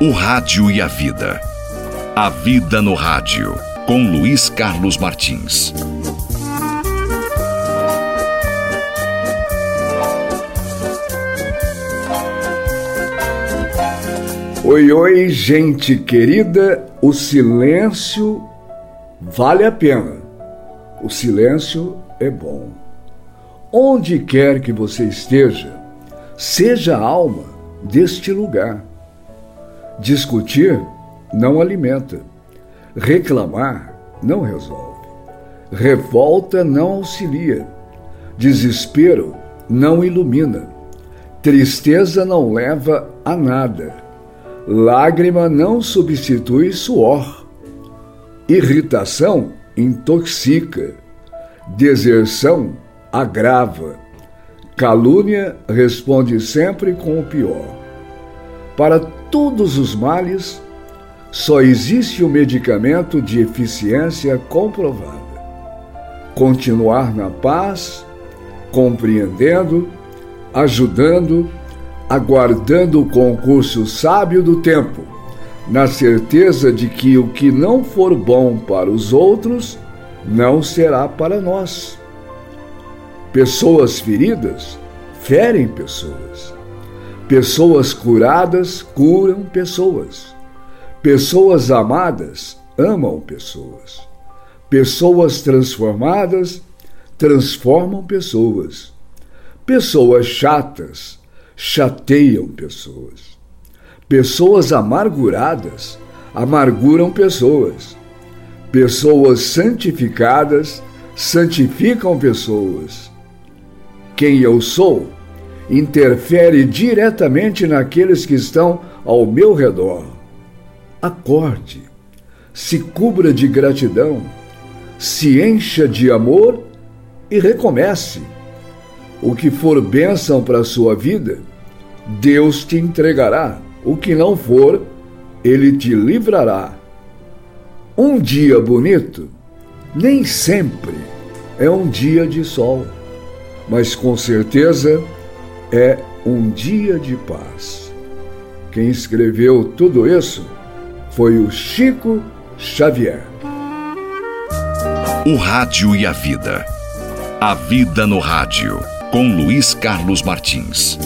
O Rádio e a Vida. A Vida no Rádio, com Luiz Carlos Martins. Oi, oi, gente querida, o silêncio vale a pena. O silêncio é bom. Onde quer que você esteja, seja alma deste lugar. Discutir não alimenta. Reclamar não resolve. Revolta não auxilia. Desespero não ilumina. Tristeza não leva a nada. Lágrima não substitui suor. Irritação intoxica. Deserção agrava. Calúnia responde sempre com o pior. Para todos os males, só existe o medicamento de eficiência comprovada. Continuar na paz, compreendendo, ajudando, aguardando o concurso sábio do tempo, na certeza de que o que não for bom para os outros não será para nós. Pessoas feridas ferem pessoas. Pessoas curadas curam pessoas. Pessoas amadas amam pessoas. Pessoas transformadas transformam pessoas. Pessoas chatas chateiam pessoas. Pessoas amarguradas amarguram pessoas. Pessoas santificadas santificam pessoas. Quem eu sou interfere diretamente naqueles que estão ao meu redor. Acorde, se cubra de gratidão, se encha de amor e recomece. O que for bênção para a sua vida, Deus te entregará. O que não for, Ele te livrará. Um dia bonito nem sempre é um dia de sol, mas com certeza é um dia de paz. Quem escreveu tudo isso foi o Chico Xavier. O Rádio e a Vida. A Vida no Rádio, com Luiz Carlos Martins.